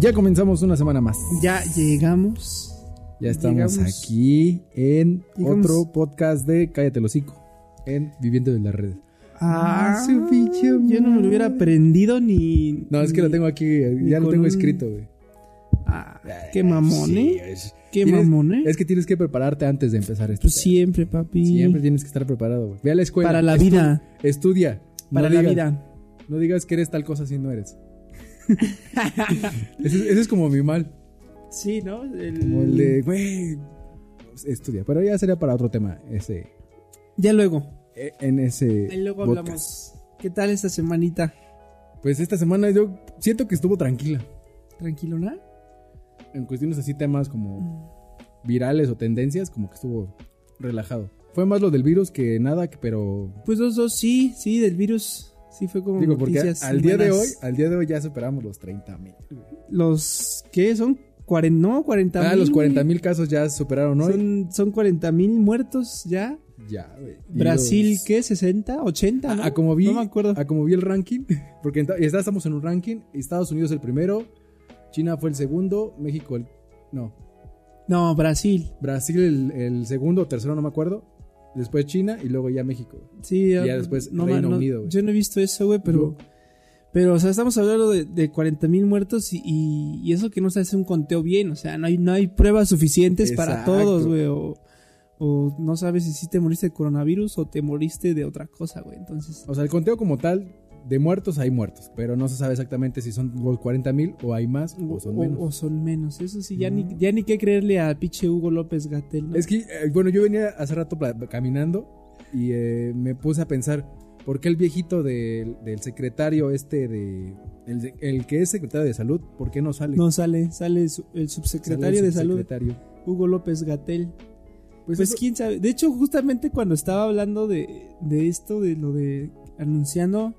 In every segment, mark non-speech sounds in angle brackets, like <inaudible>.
Ya comenzamos una semana más. Ya llegamos. Ya estamos Llegamos. aquí en Llegamos. otro podcast de Cállate el hocico. En Viviendo de las Redes. Ah, su pinche Yo no me lo hubiera aprendido ni. No, es que ni- lo tengo aquí, eh, ya lo tengo un- escrito, güey. Ah, qué mamón, ¿eh? Qué mamón, ¿eh? Es que tienes que prepararte antes de empezar esto. Pues siempre, papi. Siempre tienes que estar preparado, güey. Ve a la escuela. Para la estu- vida. Estudia. Para No la digas- vida. No digas que eres tal cosa si no eres. <laughs> ese, ese es como mi mal. Sí, ¿no? El, Como el de, güey, estudia. Pero ya sería para otro tema. Ese, Ya luego. eh, en ese. Ahí luego podcast. hablamos. ¿Qué tal esta semanita? Pues esta semana yo siento que estuvo tranquila. ¿Tranquilona? En cuestiones así, temas como virales o tendencias, como que estuvo relajado. Fue más lo del virus que nada, pero. Pues dos, dos, sí, sí, del virus. Sí, fue como. Digo, porque noticias al día de hoy, buenas. al día de hoy ya superamos los 30 mil. Los. ¿Qué? ¿Son? 40, no, 40 Ah, mil. los 40 güey. mil casos ya superaron hoy. Son, son 40 mil muertos ya. Ya, güey. Brasil, los- ¿qué? ¿60? ¿80? A, ¿no? a como vi, No me acuerdo. a como vi el ranking, <laughs> porque ya estamos en un ranking, Estados Unidos el primero, China fue el segundo, México el... No, No, Brasil. Brasil el, el segundo o tercero, no me acuerdo, después China y luego ya México. Sí, ya ah, después no, Reino no, Unido. Yo no he visto eso, güey, pero. Pero, o sea, estamos hablando de, de 40 mil muertos y, y- y eso que no se hace un conteo bien. O sea, no hay, no hay pruebas suficientes para todos, güey. O, o no sabes si sí te moriste de coronavirus o te moriste de otra cosa, güey. Entonces. O sea, el conteo como tal, de muertos hay muertos, pero no se sabe exactamente si son los 40 mil o hay más o son menos. o son menos. Eso sí, ya, Mm. ni, ya ni qué creerle a pinche Hugo López Gatel. ¿no? Es que, eh, bueno, yo venía hace rato caminando y eh, me puse a pensar, ¿por qué el viejito del, del secretario este de... El, de- el que es secretario de salud, ¿por qué no sale? No sale, sale el Sale subsecretario el de salud, subsecretario. Hugo López Gatel. Pues, Pues eso- quién sabe. De hecho, justamente cuando estaba hablando de, de esto, de lo de anunciando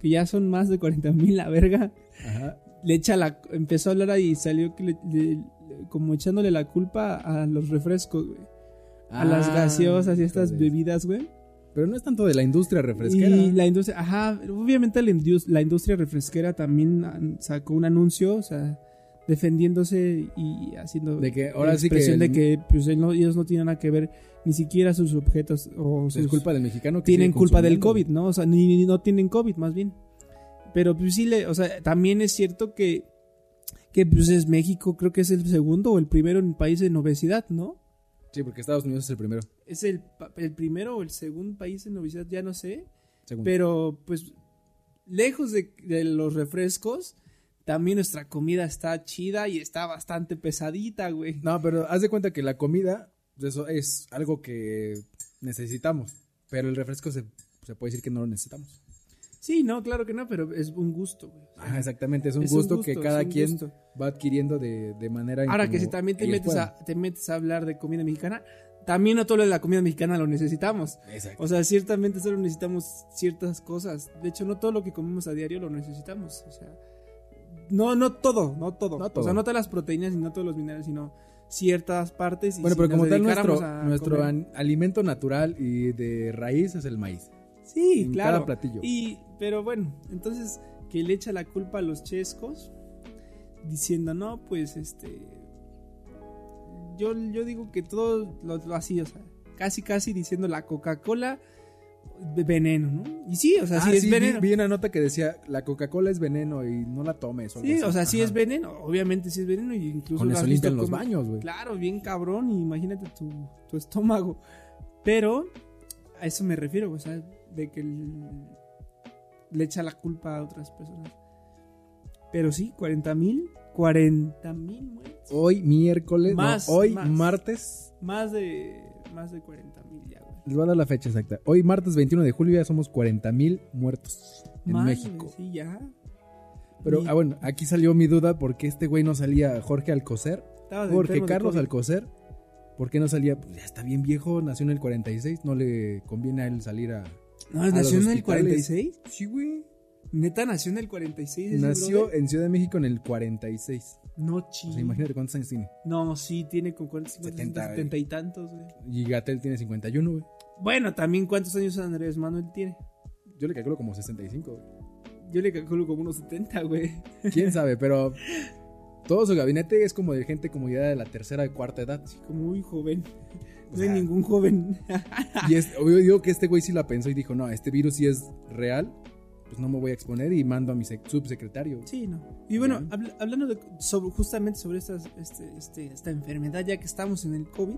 que ya son más de 40 mil la verga, Ajá. le echa la. Empezó a hablar ahí y salió que le- le- como echándole la culpa a los refrescos, güey. A las Ah, gaseosas y estas bebidas, güey. Pero no es tanto de la industria refresquera. Y la industria, ajá, obviamente la, indus- la industria refresquera también an- sacó un anuncio, o sea, defendiéndose y haciendo De que la ahora sí que expresión el- de que pues, él no- ellos no tienen nada que ver, ni siquiera sus objetos o sus es culpa del mexicano que tienen culpa del. COVID, ¿no? O sea, ni, ni- no tienen COVID, más bien. Pero pues sí, le, o sea, también es cierto que, que pues es México, creo que es el segundo o el primero en país en obesidad, ¿no? Sí, porque Estados Unidos es el primero. Es el, el primero o el segundo país en obesidad, ya no sé. segundo. Pero pues lejos de, de los refrescos, también nuestra comida está chida y está bastante pesadita, güey. No, pero haz de cuenta que la comida, pues, eso es algo que necesitamos. Pero el refresco se, se puede decir que no lo necesitamos. Sí, no, claro que no, pero es un gusto, güey. O sea, Ajá, exactamente, es un, Es un gusto, que cada quien gusto. va adquiriendo de, de manera Ahora que si también te metes, puedan. a, te metes a hablar de comida mexicana, también no todo lo de la comida mexicana lo necesitamos. Exacto. O sea, ciertamente solo necesitamos ciertas cosas. De hecho, no todo lo que comemos a diario lo necesitamos. O sea, no, no todo, no todo. No O sea, no todas las proteínas y no todos los minerales, sino ciertas partes. Y bueno, si pero como tal, nuestro, nuestro alimento natural y de raíz es el maíz. Sí, en claro. cada platillo. Y, pero bueno, entonces que le echa la culpa a los chescos, diciendo, no, pues este. Yo, yo digo que todo lo, lo así, o sea, casi, casi diciendo la Coca-Cola veneno, ¿no? Y sí, o sea, Ah, sí es veneno. Vi, una nota que decía, la Coca-Cola es veneno y no la tomes. algo Sí, así. o sea, sí Ajá. es veneno, obviamente sí es veneno y incluso Con eso limpian los baños, güey. Claro, bien cabrón, y imagínate tu, tu estómago. Pero a eso me refiero, o sea, de que el- le echa la culpa a otras personas. Pero sí, 40 mil, 40 mil muertos. Hoy miércoles, no, Más, hoy más. martes, Más de, más de 40 mil ya. Les voy a dar la fecha exacta. Hoy martes 21 de julio ya somos 40 mil muertos en Madre, México. Sí, ya. Pero, ah, bueno, aquí salió mi duda porque este güey no salía Jorge Alcocer. estaba de Jorge enfermo de Carlos. Alcocer. ¿Por qué no salía? Pues ya está bien viejo, nació en el 46, no le conviene a él salir a... No, ¿nació en el hospitales. 46? Sí, güey. Neta, nació en el 46. ese Nació brother? en Ciudad de México en el 46. No, O chido. sea, imagínate cuántos años tiene. No, sí, tiene con cuántos, 70, 70, 70 y tantos, güey. Y Gatel tiene 51, güey. Bueno, también cuántos años Andrés Manuel tiene. Yo le calculo como 65, güey. Yo le calculo como unos 70, güey. ¿Quién <laughs> sabe? Pero Todo su gabinete es como de gente como ya de la tercera y cuarta edad. Sí, como muy joven. O No hay ningún joven. Y es, yo digo que este güey sí la pensó y dijo, no, este virus sí es real, pues no me voy a exponer y mando a mi sec- subsecretario. Sí, no. Y bueno, habl- hablando de, sobre, justamente sobre estas, este, este, esta enfermedad, ya que estamos en el COVID,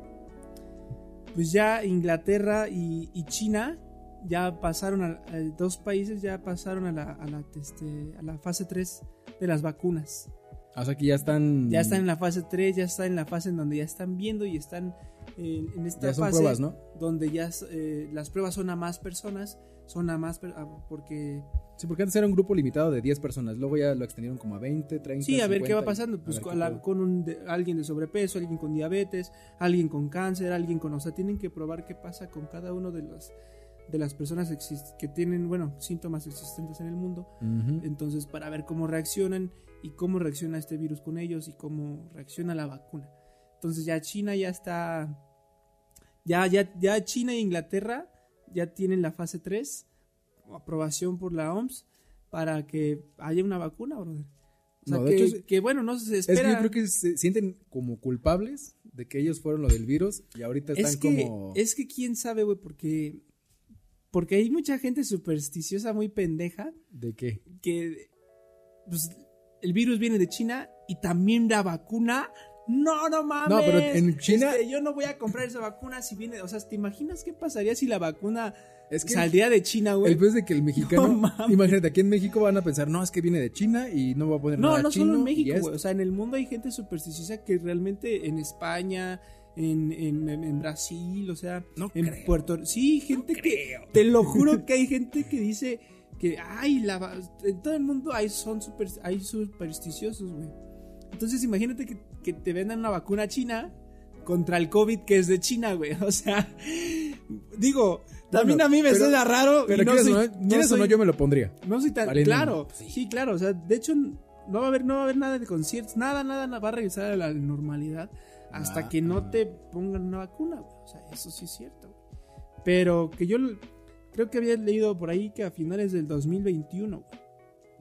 pues ya Inglaterra y, y China ya pasaron a, a dos países ya pasaron a la, a la, este, a la fase 3 de las vacunas. O sea que ya están... Ya están en la fase 3, ya están en la fase en donde ya están viendo y están en, en esta Ya son fase pruebas, ¿no? donde ya eh, las pruebas son a más personas, son a más per- a- porque Sí, porque antes era un grupo limitado de 10 personas, luego ya lo extendieron como a 20, 30, Sí, a ver qué va 50, pasando. Pues con, qué la- pedo. con un de- alguien de sobrepeso, alguien con diabetes, alguien con cáncer, alguien con. O sea, tienen que probar qué pasa con cada uno de los de las personas que tienen, bueno, síntomas existentes en el mundo. Entonces, para ver cómo reaccionan y cómo reacciona este virus con ellos y cómo reacciona la vacuna. Entonces, ya China ya está. Ya, ya, ya China e Inglaterra ya tienen la fase 3, aprobación por la OMS, para que haya una vacuna, brother. O sea, No, que, hecho, que, bueno, no se Es que espera. yo creo que se sienten como culpables de que ellos fueron lo del virus y ahorita están es que, como... es que quién sabe, güey, porque. Porque hay mucha gente supersticiosa, muy pendeja, ¿De qué? que. Pues el virus viene de China y también la vacuna. No, no mames. No, pero en China- Este, yo no voy a comprar esa vacuna si viene. O sea, ¿te imaginas qué pasaría si la vacuna Es que saldría de China, güey? el peor es de que el <laughs> mexicano... No mames. imagínate, aquí en México van a pensar, no, es que viene de China y no va a poner No, nada no chino solo en México, güey. O sea, en el mundo hay gente supersticiosa que realmente en España, en, en, Brasil, o sea, No en creo. Puerto Sí, gente que. Te lo juro que hay gente que dice que, ay, la, en todo el mundo hay, son super, hay supersticiosos, güey. Entonces, imagínate que, que te vendan una vacuna china contra el COVID que es de China, güey. <laughs> O sea, digo, también Bueno, a mí me pero- suena raro. Pero no soy- o no, o no, soy- yo me lo pondría. no soy tan Valiendo- claro. sí. Sí. claro. O sea, de hecho, no va a haber, no va a haber nada de conciertos, nada, nada, nada va a regresar a la normalidad hasta Ah, que no ah. te pongan una vacuna, güey. O sea, eso sí es cierto. güey. Pero que yo creo que había leído por ahí que a finales del 2021, güey.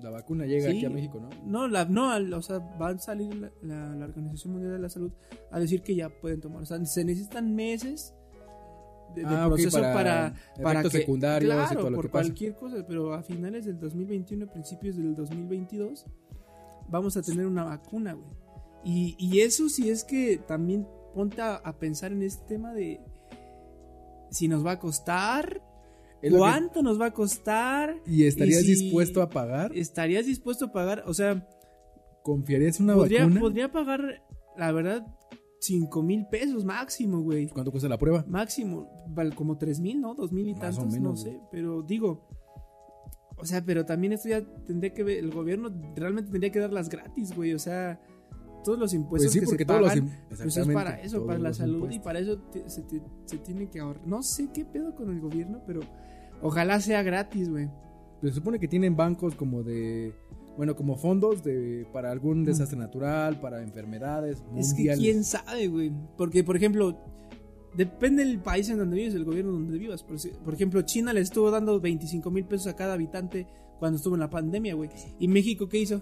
La vacuna llega Sí. aquí a México, ¿no? No, la, no, al- o sea, va a salir la, la- la Organización Mundial de la Salud a decir que ya pueden tomar. O sea, se necesitan meses de, Ah, proceso para para, para, efectos que, secundarios y claro, todo lo por que pasa. cualquier cosa, pero a finales del 2021, principios del 2022, vamos a tener una vacuna, güey. Y, y eso sí es que también ponte a, a pensar en este tema de si nos va a costar, Que- cuánto nos va a costar, ¿Y estarías y si- dispuesto a pagar? estarías dispuesto a pagar, o sea, ¿Confiarías en una podría, vacuna? podría pagar, la verdad, 5 mil pesos máximo, güey. ¿Cuánto cuesta la prueba? Máximo, como 3 mil, ¿no? 2 mil y Más o tantos, menos, no sé. Pero digo, o sea, pero también esto ya tendría que ver, el gobierno realmente tendría que darlas gratis, güey. O sea, todos los impuestos Pues sí, que porque se todos pagan, pues es para eso, para la salud y para eso te- se, te- se tiene que ahorrar. No sé qué pedo con el gobierno, pero ojalá sea gratis, güey. Se supone que tienen bancos como de... Bueno, como fondos de para algún desastre natural, para enfermedades Es que quién sabe, güey. Porque, por ejemplo, depende del país en donde vives, el gobierno donde vivas. Por, por ejemplo, China le estuvo dando 25 mil pesos a cada habitante cuando estuvo en la pandemia, güey. ¿Y México qué hizo?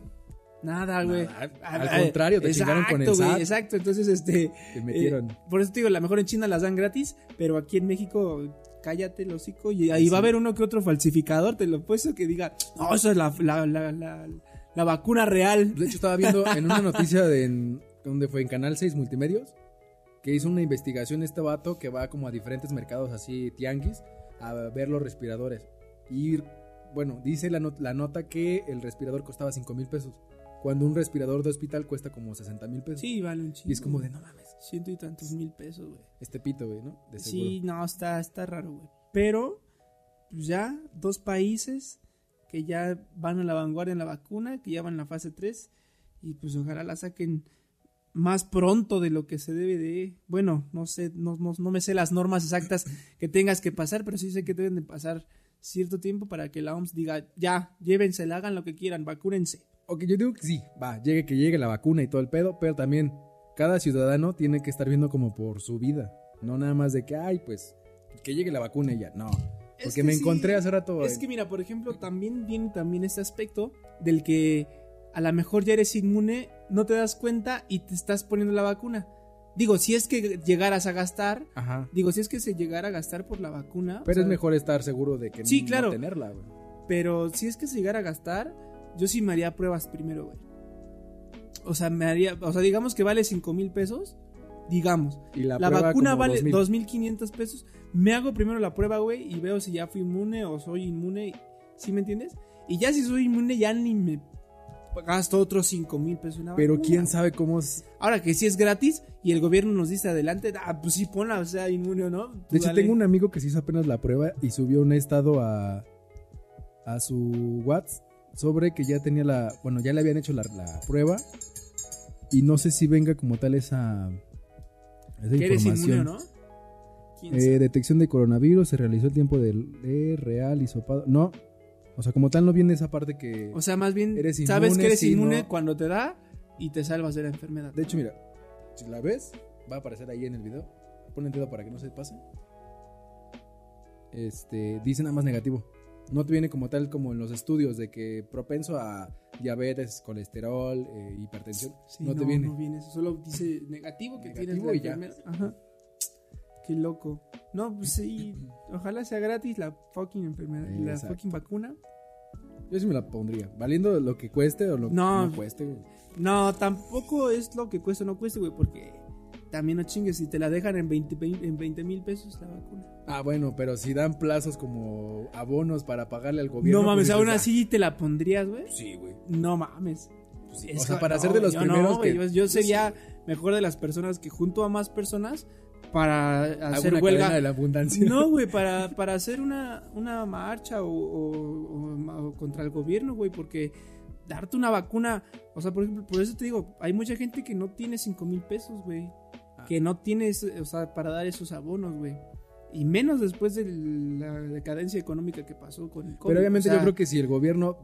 Nada, güey. Al contrario, te chingaron con el exacto, SAT. Exacto, entonces, este... Metieron. eh, por eso te digo, a lo mejor en China las dan gratis, pero aquí en México... Cállate el hocico y ahí Sí. va a haber uno que otro falsificador, te lo puesto que diga, no, eso es la, la, la, la, la vacuna real. De hecho, estaba viendo en una noticia de en- donde fue en Canal 6 Multimedios que hizo una investigación este vato que va como a diferentes mercados así tianguis a ver los respiradores. Y bueno, dice la, not- la nota que el respirador costaba 5 mil pesos. Cuando un respirador de hospital cuesta como 60 mil pesos. Sí, vale un chingo. y es como de no mames. Ciento y tantos mil pesos, güey. Este pito, güey, ¿no? De. Sí, no, está, está raro, güey. Pero, pues ya, dos países que ya van a la vanguardia en la vacuna, que ya van en la fase 3, y pues ojalá la saquen más pronto de lo que se debe de... Bueno, no sé, no, no, no me sé las normas exactas que tengas que pasar, pero sí sé que deben de pasar cierto tiempo para que la OMS diga, ya, llévensela, hagan lo que quieran, vacúnense. Ok, yo digo que sí, va, llegue que llegue la vacuna y todo el pedo, pero también cada ciudadano tiene que estar viendo como por su vida. No nada más de que, ay, pues, que llegue la vacuna y ya. No. Es Porque que me sí, encontré hace rato. Es que mira, por ejemplo, también viene también este aspecto del que a lo mejor ya eres inmune, no te das cuenta y te estás poniendo la vacuna. Digo, si es que llegaras a gastar, Ajá. digo, si es que se llegara a gastar por la vacuna. o Pero sea, es mejor estar seguro de que Sí, no claro. tenerla, güey. Pero si es que se llegara a gastar, yo sí me haría pruebas primero, güey. O sea, me haría, o sea, digamos que vale 5 mil pesos, digamos. Y la, La, vacuna vale 2000. 2.500 pesos. Me hago primero la prueba, güey, y veo si ya fui inmune o soy inmune. ¿Sí me entiendes? Y ya si soy inmune, ya ni me gasto otros 5 mil pesos en una Pero vacuna. quién sabe cómo es. Ahora que si es gratis y el gobierno nos dice adelante, ah, pues sí, ponla, o sea, inmune o no. tú De hecho, dale. tengo un amigo que se hizo apenas la prueba y subió un estado a, a su WhatsApp sobre que ya tenía la. Bueno, ya le habían hecho la, la prueba. Y no sé si venga como tal esa. Esa Que eres información. inmune o no. ¿Quién Eh, detección de coronavirus, se realizó el tiempo del de real hisopado. No, o sea, como tal no viene esa parte que... O sea, más bien, eres sabes inmune, que eres inmune no. cuando te da y te salvas de la enfermedad. De hecho, mira, si la ves, va a aparecer ahí en el video. Pon el dedo para que no se pase. Este, dice nada más negativo. No te viene como tal como en los estudios de que propenso a diabetes, colesterol, eh, hipertensión. Sí, no, te viene. No viene eso, solo dice negativo que tienes Negativo la y ya. Ajá. Qué loco. No, pues sí, <clears throat> ojalá sea gratis la fucking enfermedad, la Exacto. fucking vacuna. Yo sí me la pondría. Valiendo lo que cueste o lo No. que no cueste. güey. No, tampoco es lo que cuesta o no cueste, güey, porque también no chingues, si te la dejan en 20 en 20 mil pesos la vacuna. Ah, bueno, pero si dan plazos como abonos para pagarle al gobierno. no mames, pues aún dices, así te la pondrías, güey. ah, Sí, güey. No mames. Pues sí. O sea, para no, ser de los yo primeros no, que... yo, yo sería mejor de las personas que junto a más personas para hacer una huelga. de la abundancia. No, güey, <laughs> para, para hacer una, una marcha o, o- o- o contra el gobierno, güey, porque darte una vacuna, o sea, por ejemplo, por eso te digo, hay mucha gente que no tiene 5 mil pesos, güey, Ah. que no tiene, o sea, para dar esos abonos, güey. Y menos después de la decadencia económica que pasó con el COVID. Pero obviamente o sea, yo creo que si el gobierno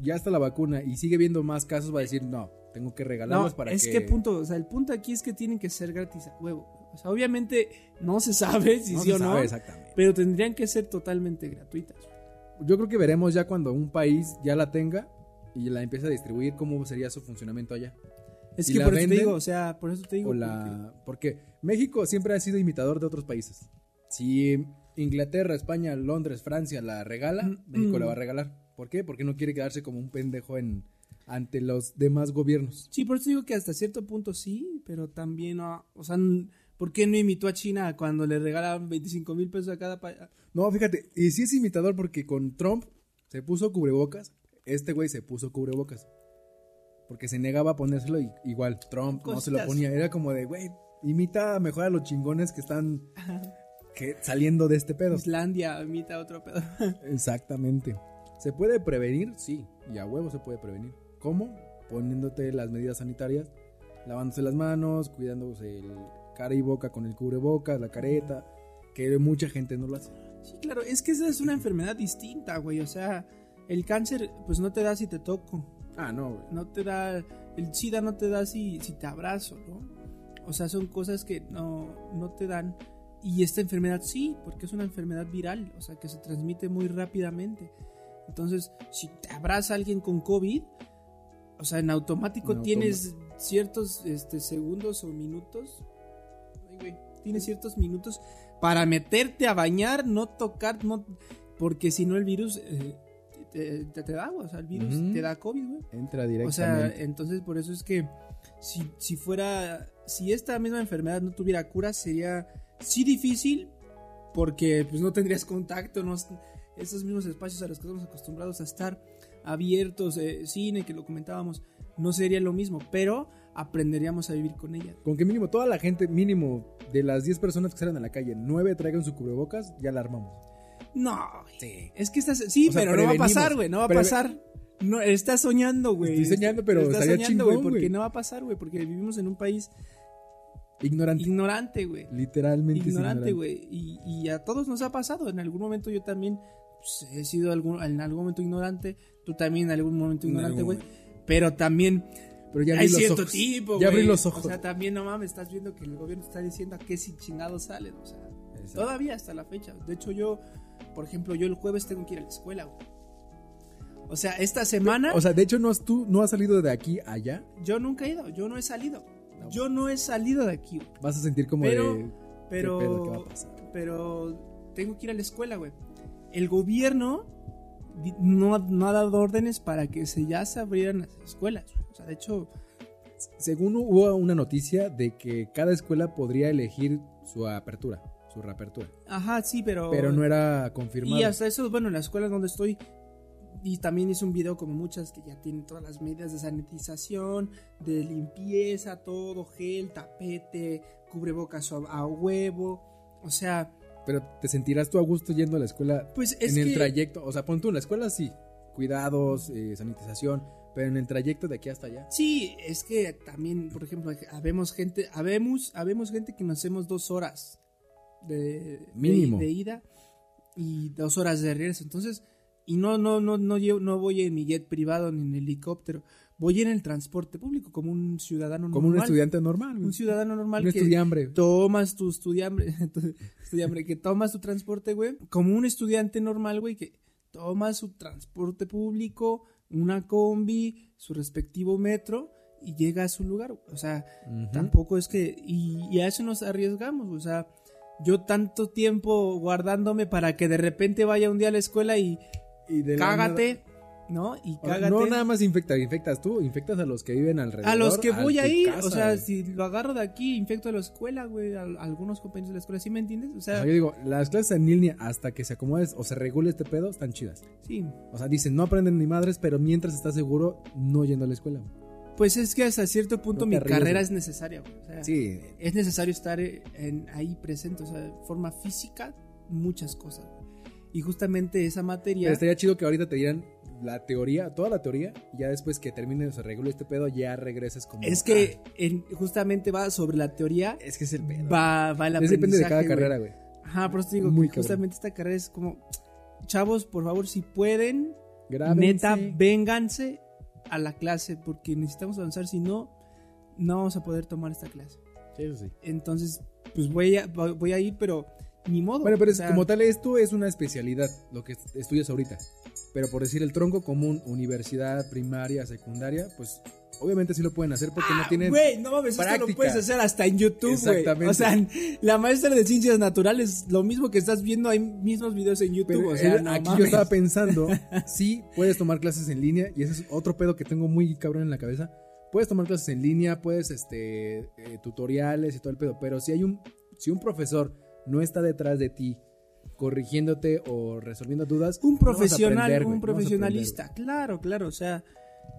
ya está la vacuna y sigue viendo más casos, va a decir, no, tengo que regalarlos No, para es que... que punto, o sea, el punto aquí es que tienen que ser gratis a huevo. O sea, obviamente no se sabe si No sí se o no, sabe exactamente. pero tendrían que ser totalmente gratuitas. Yo creo que veremos ya cuando un país ya la tenga y la empiece a distribuir, cómo sería su funcionamiento allá. Es ¿Y que por eso te digo, o sea, por eso te digo. O la... Porque México siempre ha sido imitador de otros países. Si Inglaterra, España, Londres, Francia la regala, Mm, México mm. la va a regalar. ¿Por qué? Porque no quiere quedarse como un pendejo en ante los demás gobiernos. Sí, por eso digo que hasta cierto punto sí, pero también, no, o sea, ¿por qué no imitó a China cuando le regalaban 25 mil pesos a cada país? No, fíjate, y sí es imitador porque con Trump se puso cubrebocas, este güey se puso cubrebocas. Porque se negaba a ponérselo y igual Trump no se lo Cositas. ponía. Era como de, güey, imita mejor a los chingones que están que, saliendo de este pedo. Islandia imita otro pedo. <laughs> Exactamente. ¿Se puede prevenir? Sí, y a huevo se puede prevenir. ¿Cómo? Poniéndote las medidas sanitarias, lavándose las manos, cuidándose el cara y boca con el cubrebocas, la careta, que mucha gente no lo hace. Sí, claro, es que esa es una enfermedad distinta, güey, o sea, el cáncer pues no te da si te toco, Ah, no, güey. no te da, el SIDA no te da si, si te abrazo, ¿no? O sea, son cosas que no, no te dan. Y esta enfermedad sí, porque es una enfermedad viral, o sea, que se transmite muy rápidamente. Entonces, si te abraza alguien con COVID, o sea, en automático En tienes ciertos este, segundos o minutos. Ay, güey, tienes ciertos minutos para meterte a bañar, no tocar, no, porque si no el virus eh, te, te- te da, o sea, el virus te da COVID, güey. Entra O sea, directamente. entonces por eso es que si, si fuera, si esta misma enfermedad no tuviera cura, sería sí difícil, porque pues no tendrías contacto, no, esos mismos espacios a los que estamos acostumbrados a estar abiertos, eh, cine, que lo comentábamos, no sería lo mismo, pero aprenderíamos a vivir con ella. Con que mínimo toda la gente, mínimo de las 10 personas que salen a la calle, 9 traigan su cubrebocas, ya la armamos. No, Sí. es que estás, sí, O sea, pero no va a pasar, güey, no va a pasar. No, estás soñando, güey. Estoy soñando, pero estás estaría soñando, güey, porque güey. no va a pasar, güey, porque vivimos en un país Ignorante. ignorante, güey. Literalmente ignorante, güey. Y, y a todos nos ha pasado. En algún momento yo también pues, he sido algún, en algún momento ignorante. Tú también en algún momento En ignorante, güey. Pero también Pero ya abrí hay los cierto ojos. tipo, Ya abrí güey. los ojos. O sea, también no mames, estás viendo que el gobierno está diciendo a qué si chingados salen. O sea, Exacto. todavía hasta la fecha. De hecho, yo, por ejemplo, yo el jueves tengo que ir a la escuela, güey. O sea, esta semana O sea, de hecho, no has, tú no has salido de aquí allá. yo nunca he ido, yo no he salido. Yo no he salido de aquí, güey. Vas a sentir como Pero- de. Pero, ¿Qué pedo? ¿Qué va a pasar? pero tengo que ir a la escuela, güey. El gobierno di- no, ha- no ha dado órdenes para que se ya se abrieran las escuelas. güey. O sea, de hecho, Según hubo una noticia de que cada escuela podría elegir su apertura, su reapertura. ajá, sí, pero... Pero no era confirmado. Y hasta eso, bueno, en la escuela donde estoy, y también hice un video como muchas que ya tienen todas las medidas de sanitización, de limpieza, todo, gel, tapete, cubrebocas a, a huevo. O sea, Pero te sentirás tú a gusto yendo a la escuela pues es en el que... trayecto. O sea, pon tú en la escuela sí, cuidados, eh, sanitización, pero en el trayecto de aquí hasta allá. Sí, es que también, por ejemplo, habemos gente, habemos, habemos gente que nos hacemos dos horas de, Mínimo. de, de ida y dos horas de regreso. Entonces, y no, no, no, no, llevo- no voy en mi jet privado ni en helicóptero, voy en el transporte público como un ciudadano Como un normal. estudiante normal. Un ciudadano normal Un que estudiambre. tomas tu estudiambre, <laughs> tu estudiambre, que tomas tu transporte, güey, como un estudiante normal, güey, que toma su transporte público, una combi, su respectivo metro y llega a su lugar. O sea, tampoco es que. Y, y a eso nos arriesgamos. O sea, yo tanto tiempo guardándome para que de repente vaya un día a la escuela y Y de la cágate, ¿no? Y cágate. No nada más infecta, infectas tú, infectas a los que viven alrededor. A los que voy tu a ir, casa, o sea, si lo agarro de aquí, infecto a la escuela, güey, a, a algunos compañeros de la escuela, ¿sí me entiendes? O O sea, yo digo, las clases en línea hasta que se acomode o se regule este pedo están chidas. sí. O sea, dicen, no aprenden ni madres, pero mientras estás seguro, no yendo a la escuela. güey. Pues es que hasta cierto punto mi arriesgues. carrera es necesaria. O sea, Sí, es necesario estar en, ahí presente, o sea, de forma física, muchas cosas. Y justamente esa materia... Pero estaría chido que ahorita te dieran la teoría, toda la teoría, y ya después que termine se regule este pedo, ya regreses como. Es que en- justamente va sobre la teoría, Ah, es que es el pedo. va, va el Es depende de cada aprendizaje, güey. carrera, güey. Ajá, por eso te digo Muy que justamente esta carrera es como, chavos, por favor, si pueden, Grábense. neta, vénganse a la clase porque necesitamos avanzar, si no, no vamos a poder tomar esta clase. Sí, eso sí. Entonces, pues voy a, voy a ir, pero ni modo. Bueno, pero o es, sea, como tal, esto es una especialidad, lo que estudias ahorita. Pero por decir el tronco común, universidad, primaria, secundaria, pues obviamente sí lo pueden hacer porque no Ah, tienen. Güey, no mames, esto lo práctica. puedes hacer hasta en YouTube, güey. Exactamente. O sea, la maestra de ciencias naturales, lo mismo que estás viendo, hay mismos videos en YouTube. Pero o sea, eh, no aquí yo estaba pensando, <laughs> sí, puedes tomar clases en línea, y ese es otro pedo que tengo muy cabrón en la cabeza. Puedes tomar clases en línea, puedes, este, eh, tutoriales y todo el pedo, pero si hay un, si un profesor no está detrás de ti corrigiéndote o resolviendo dudas, Un profesional, aprender, un profesionalista, claro, claro, o sea,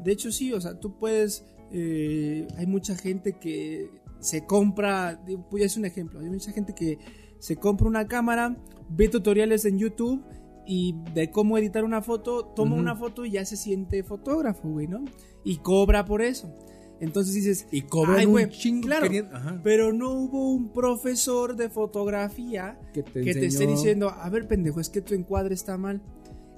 de hecho sí, o sea, tú puedes, eh, hay mucha gente que se compra, voy a hacer un ejemplo, hay mucha gente que se compra una cámara, ve tutoriales en YouTube y de cómo editar una foto, toma una foto y ya se siente fotógrafo, güey, ¿no? Y cobra por eso. Entonces dices, Y cobran güey, chingo claro. pero no hubo un profesor de fotografía que te, que te esté diciendo, a ver, pendejo, es que tu encuadre está mal.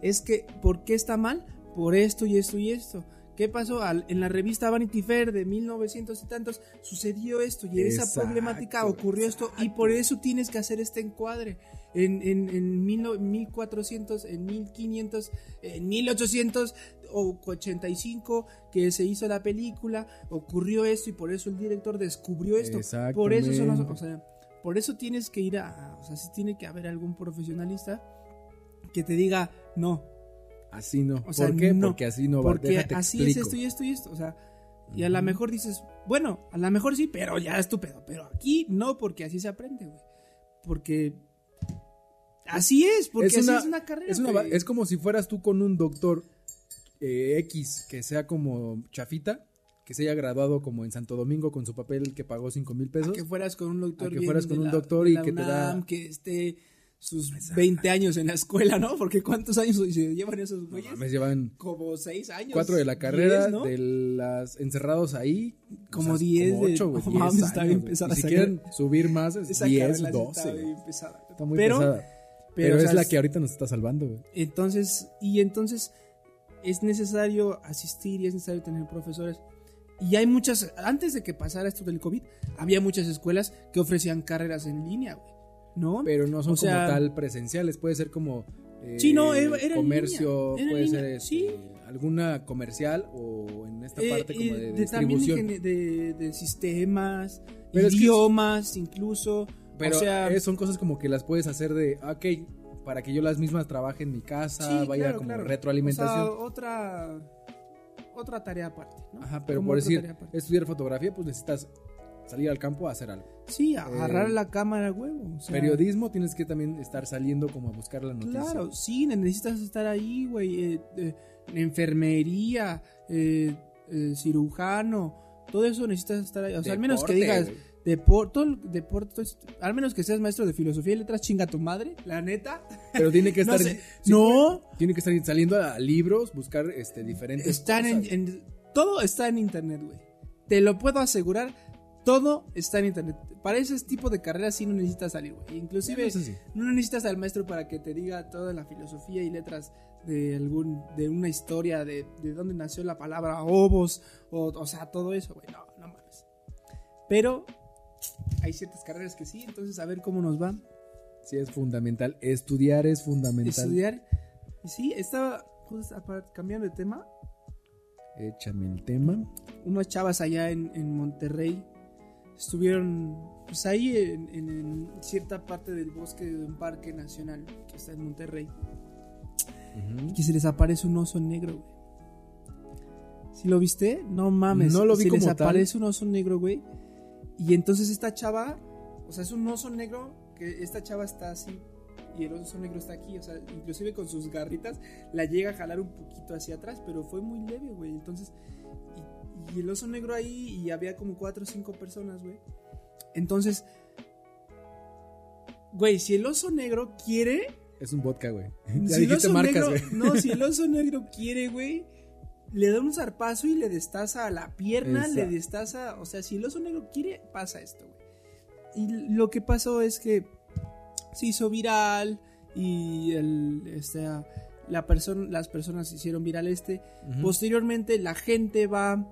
Es que, ¿por qué está mal? Por esto y esto y esto. ¿Qué pasó? Al- en la revista Vanity Fair de 1900 y tantos sucedió esto y en esa problemática ocurrió esto y por eso tienes que hacer este encuadre. En, en, en mil no- 1400, en 1500, en 1800 o 85 que se hizo la película, ocurrió esto y por eso el director descubrió esto. Por eso son los- o sea, por eso tienes que ir a, o sea, sí tiene que haber algún profesionalista que te diga, no, Así no. O sea, ¿Por qué? no, Porque así no va. porque Déjate así es esto y esto y esto, o sea, y a lo mejor dices, bueno, a lo mejor sí, pero ya es tu pedo, pero aquí no, porque así se aprende, güey. Porque así es, porque Es así una- es una carrera. Es, una, güey. es como si fueras tú con un doctor eh, X que sea como chafita, que se haya graduado como en Santo Domingo con su papel que pagó 5 mil pesos. que fueras con un doctor a que fueras con un la- doctor y la que te da- que esté sus 20 años en la escuela, ¿no? Porque ¿cuántos años se llevan esos No güeyes? mames, llevan Como 6 años. cuatro de la carrera, 10, ¿no? de las encerrados ahí. Como o sea, 10 de- ocho, güey, no 10 mames, está bien pesada si esa quieren subir más, es Esa 10, carrera sí 12. está bien pesada. Está muy Pero- pesada. Pero, o es sea, la que ahorita nos está salvando, güey. Entonces, y entonces es necesario asistir y es necesario tener profesores. Y hay muchas, antes de que pasara esto del COVID, había muchas escuelas que ofrecían carreras en línea, güey. ¿No? Pero no son O sea- como tal presenciales, puede ser como eh, Sí, no, era- era en comercio, era puede ser este, alguna comercial o en esta Eh, parte como eh, de, de distribución. de, de sistemas, Pero es que idiomas, incluso. Pero o sea, son cosas como que las puedes hacer de, ah, ok, para que yo las mismas trabaje en mi casa, sí, vaya claro, como claro. retroalimentación. O sea, otra, otra tarea aparte. ¿no? Ajá, pero Como por decir, estudiar fotografía, pues necesitas salir al campo a hacer algo. Sí, agarrar eh, la cámara, huevo. o sea, Periodismo, tienes que también estar saliendo como a buscar la noticia. Claro, sí, necesitas estar ahí, güey. eh, eh, enfermería, cirujano, todo eso necesitas estar ahí. O sea, al menos que digas deporte, deporte, al menos que seas maestro de filosofía y letras, chinga tu madre, la neta. Pero tiene que <laughs> No estar. sé, sí, no. Tiene que estar saliendo a libros, buscar este, diferentes. Están en- todo está en internet, güey. Te lo puedo asegurar, todo está en internet. Para ese tipo de carreras sí no necesitas salir, güey. Inclusive No sé si. no necesitas al maestro para que te diga toda la filosofía y letras de algún de una historia de, de dónde nació la palabra ovos o, o sea, todo eso, güey. No, no mames. Pero hay ciertas carreras que sí, entonces a ver cómo nos va. Sí, es fundamental. Estudiar es fundamental. Estudiar. Sí, estaba justo aparte, cambiando de tema. Échame el tema. unas chavas allá en, en Monterrey estuvieron pues ahí en, en- en cierta parte del bosque de un parque nacional que está en Monterrey Ujú. que se les aparece un oso negro güey ¿Sí lo viste? No mames No lo vi se les como tal. aparece un oso negro güey y entonces esta chava o sea es un oso negro que esta chava está así y el oso negro está aquí, o sea, inclusive con sus garritas la llega a jalar un poquito hacia atrás, pero fue muy leve, güey. Entonces, y, el oso negro ahí y había como cuatro o cinco personas, güey. Entonces, güey, si el oso negro quiere, Es un vodka, güey. <laughs> Ya si dijiste marcas, güey. no, si el <laughs> oso negro quiere, güey, le da un zarpazo y le destaza la pierna, le destaza, o sea, si el oso negro quiere, pasa esto, güey. Y lo que pasó es que se hizo viral y el, este, la persona, las personas se hicieron viral este. Posteriormente la gente va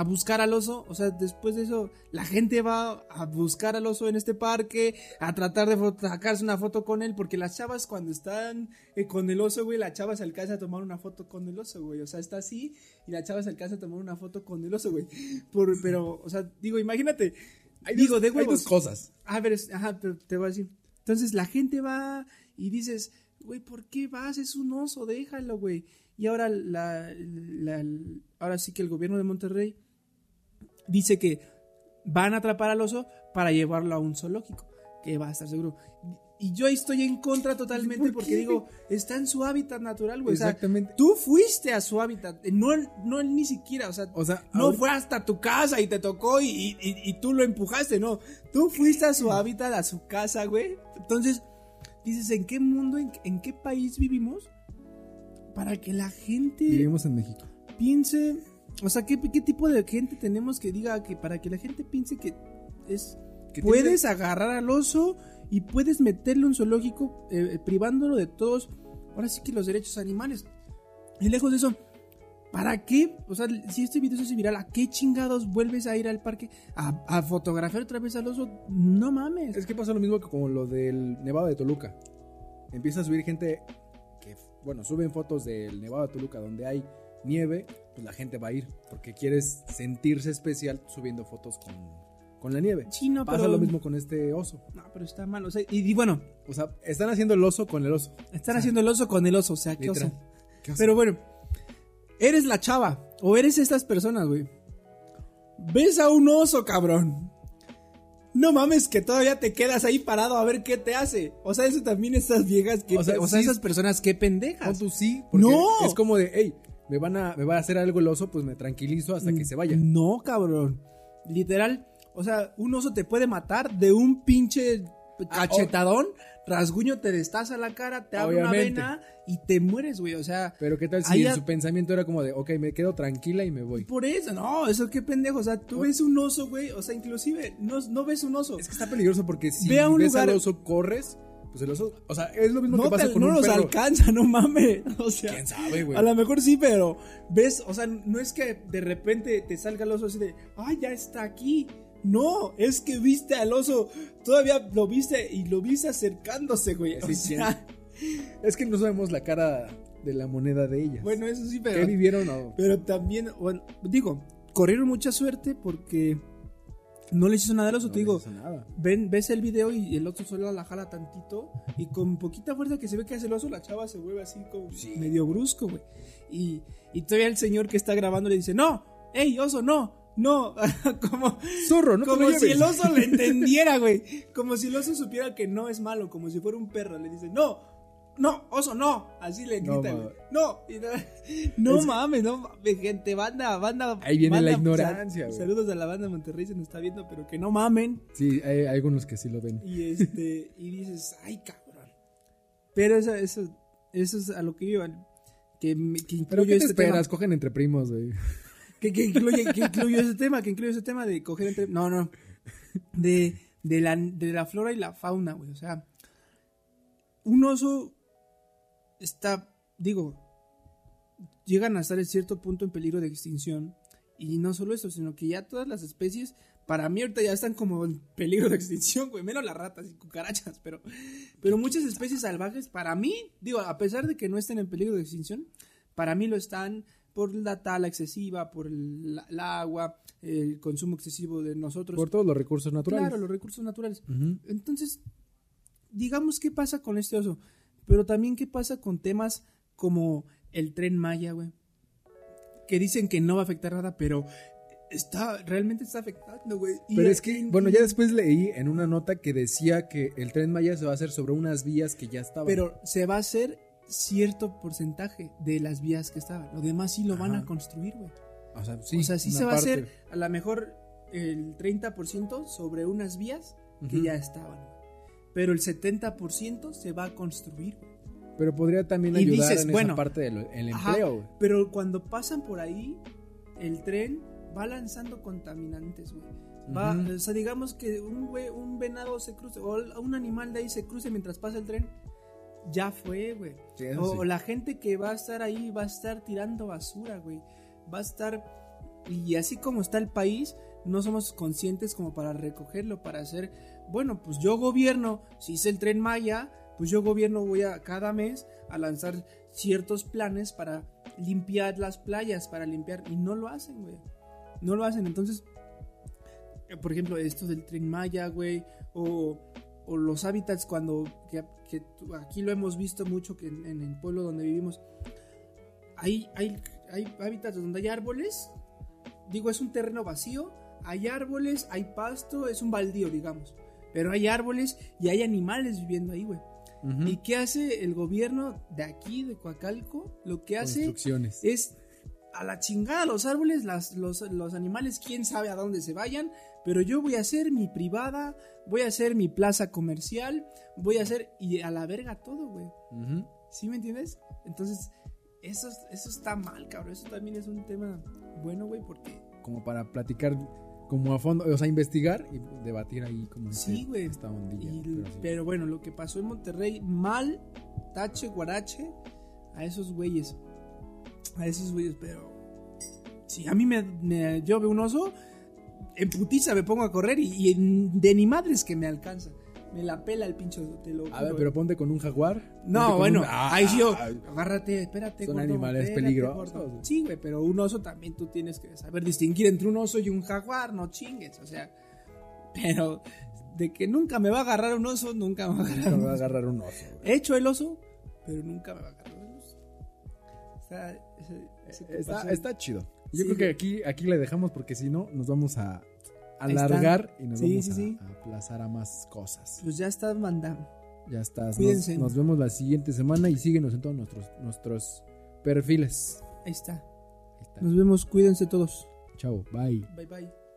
a buscar al oso, o sea, después de eso, la gente va a buscar al oso en este parque, a tratar de sacarse una foto con él, porque las chavas cuando están eh, con el oso, güey, la chava se alcanza a tomar una foto con el oso, güey, o sea, está así y la chava se alcanza a tomar una foto con el oso, güey. Por, pero, o sea, digo, imagínate, Hay digo, dos- de hay huevos. dos cosas. A ver, ajá, pero te voy a decir. Entonces la gente va y dices, güey, ¿por qué vas? Es un oso, déjalo, güey. Y ahora, la, la- ahora sí que el gobierno de Monterrey dice que van a atrapar al oso para llevarlo a un zoológico, que va a estar seguro. Y yo estoy en contra totalmente ¿Por porque digo, está en su hábitat natural, güey. O sea, Exactamente. tú fuiste a su hábitat, no, no ni siquiera, o sea, O sea, no ahorita- fue hasta tu casa y te tocó y, y- y- y tú lo empujaste, no. Tú fuiste a su hábitat, a su casa, güey. Entonces, dices, ¿en qué mundo, en, en qué país vivimos? Para que la gente vivimos en México. piense, o sea, ¿qué, qué tipo de gente tenemos que diga que para que la gente piense que es... Que puedes agarrar al oso y puedes meterlo en un zoológico eh, eh, privándolo de todos, ahora sí que los derechos animales. Y lejos de eso, ¿para qué? O sea, si este video se hace viral, ¿a qué chingados vuelves a ir al parque a, a fotografiar otra vez al oso? No mames. Es que pasa lo mismo que como lo del Nevado de Toluca. Empieza a subir gente que, bueno, suben fotos del Nevado de Toluca donde hay nieve, pues la gente va a ir porque quieres sentirse especial subiendo fotos con, con la nieve. Sí, no, Pasa pero- lo mismo con este oso. No, pero está mal. O sea, y, y bueno, O sea, están haciendo el oso con el oso. están haciendo el oso con el oso, o sea, qué oso. ¿Qué oso? Pero bueno, eres la chava o eres estas personas, güey. Ves a un oso, cabrón. No mames que todavía te quedas ahí parado a ver qué te hace. O sea, eso también estas viejas que... O O sea, sí- esas personas qué pendejas. tú sí, ¡No! es como de, hey, me van a, me va a hacer algo el oso, pues me tranquilizo hasta que se vaya. No, cabrón. Literal. O sea, un oso te puede matar de un pinche cachetadón. Rasguño te destaza la cara, te abre una vena y te mueres, güey. O sea, Pero qué tal si Ahí en a- su pensamiento era como de, ok, me quedo tranquila y me voy. por eso, no, eso qué pendejo. O sea, tú ves un oso, güey. O sea, inclusive no, no ves un oso. Es que está peligroso porque si Ve a un ves lugar- al oso, corres, pues el oso, o sea, es lo mismo no que pasa te- con no un los perro. alcanza, no mames. <laughs> O sea, ¿Quién sabe, güey? a lo mejor sí, pero ves, o sea, no es que de repente te salga el oso así de, ay, ya está aquí. No, es que viste al oso, todavía lo viste y lo viste acercándose, güey. O sea, Es que no sabemos la cara de la moneda de ellas. Bueno, eso sí, ¿Qué pero. vivieron? o- Pero también, bueno, digo, corrieron mucha suerte porque no les hizo nada al oso. no te digo, nada. ven, ves el video y el oso solo la jala tantito y con poquita fuerza que se ve que hace el oso, la chava se vuelve así como Sí. medio brusco, güey. Y, y todavía el señor que está grabando le dice, no, ey, oso, no, no, <laughs> como, Zorro, no como si el oso le <laughs> entendiera, güey. Como si el oso supiera que no es malo, como si fuera un perro. Le dice, no, no, oso, no. Así le grita, güey. No, no, <laughs> no Es- mames, no mames, gente, banda, banda. Ahí viene la ignorancia, güey. Saludos a la banda de Monterrey, se nos está viendo, pero que no mamen. Sí, hay, hay algunos que sí lo ven. Y este, y dices, ay, cabrón. Pero eso, eso, eso es a lo que iban. Que, que ¿Pero incluye qué te este esperas? tema. Cogen entre primos, güey. Que, que incluye, que incluye ese tema, que incluye ese tema de coger entre. No, no. De, de, la, de la flora y la fauna, güey. O sea, un oso está, digo, llegan a estar en cierto punto en peligro de extinción. Y no solo eso, sino que ya todas las especies, para mí ahorita ya están como en peligro de extinción, güey. Menos las ratas y cucarachas, pero, pero muchas especies salvajes, para mí, digo, a pesar de que no estén en peligro de extinción, para mí lo están por la tala excesiva, por el, la- agua, el consumo excesivo de nosotros. Por todos los recursos naturales. claro, los recursos naturales. Entonces, digamos qué pasa con este oso, pero también qué pasa con temas como el tren Maya, güey. Que dicen que no va a afectar nada, pero está realmente está afectando, güey. Pero es que, bueno, ya después leí en una nota que decía que el tren Maya se va a hacer sobre unas vías que ya estaban. pero se va a hacer cierto porcentaje de las vías que estaban. Lo demás sí lo van a construir, güey. o sea, sí, o sea, sí una se va a hacer a lo mejor el 30% sobre unas vías que ya estaban. Pero el 70% se va a construir. Pero podría también Y ayudar dices, en bueno, esa parte del el Ajá, empleo, güey. Pero cuando pasan por ahí, el tren va lanzando contaminantes, güey. Va, Ujú. O sea, digamos que un, güey, un venado se cruce, o un animal de ahí se cruce mientras pasa el tren, ya fue, güey. Sí, O, sí. o la gente que va a estar ahí va a estar tirando basura, güey. Va a estar... Y así como está el país, no somos conscientes como para recogerlo, para hacer... Bueno, pues yo gobierno, si es el tren Maya, pues yo gobierno voy a cada mes a lanzar ciertos planes para limpiar las playas, para limpiar... Y no lo hacen, güey. No lo hacen. Entonces, por ejemplo, esto del tren Maya, güey, o, los hábitats cuando, que, aquí lo hemos visto mucho que en, en el pueblo donde vivimos, hay, hay, hay hábitats donde hay árboles, digo, es un terreno vacío, hay árboles, hay pasto, es un baldío, digamos, pero hay árboles y hay animales viviendo ahí, güey. ¿Y qué hace el gobierno de aquí, de Coacalco? Lo que hace es a la chingada los árboles, las, los, los animales, quién sabe a dónde se vayan, pero yo voy a hacer mi privada, voy a hacer mi plaza comercial, voy a hacer y a la verga todo, güey. Ujú. ¿Sí me entiendes? Entonces, eso, es- eso está mal, cabrón. Eso también es un tema bueno, güey, porque Como para platicar como a fondo, o sea, investigar y debatir ahí como Sí, güey. esta ondilla. y- pero sí. pero bueno, lo que pasó en Monterrey, mal, tache, guarache, a esos güeyes. A esos güeyes, pero si a mí me, me- yo veo un oso, en putiza me pongo a correr y, y de ni madres que me alcanza. Me la pela el pinche oso, te lo A ver, pero ponte con un jaguar. No, bueno, un- Ah, ahí sí yo, ah, agárrate, espérate, Son gordo, animales espérate, peligrosos, gordo. Sí, güey, pero un oso también tú tienes que saber distinguir entre un oso y un jaguar, no chingues, o sea, pero de que nunca me va a agarrar un oso, nunca me va a agarrar nunca un me va a oso. agarrar un oso. He hecho el oso, pero nunca me va a agarrar un oso. O sea, ese- ese Está, chido. Yo Sí, creo que aquí, aquí le dejamos porque si no nos vamos a. alargar y nos Sí, vamos sí, a, sí. a aplazar a más cosas. Pues ya está, manda. Ya estás. Cuídense. Nos, nos vemos la siguiente semana y síguenos en todos nuestros, nuestros perfiles. Ahí está. Ahí está. Nos vemos, cuídense todos. Chao, bye. Bye bye.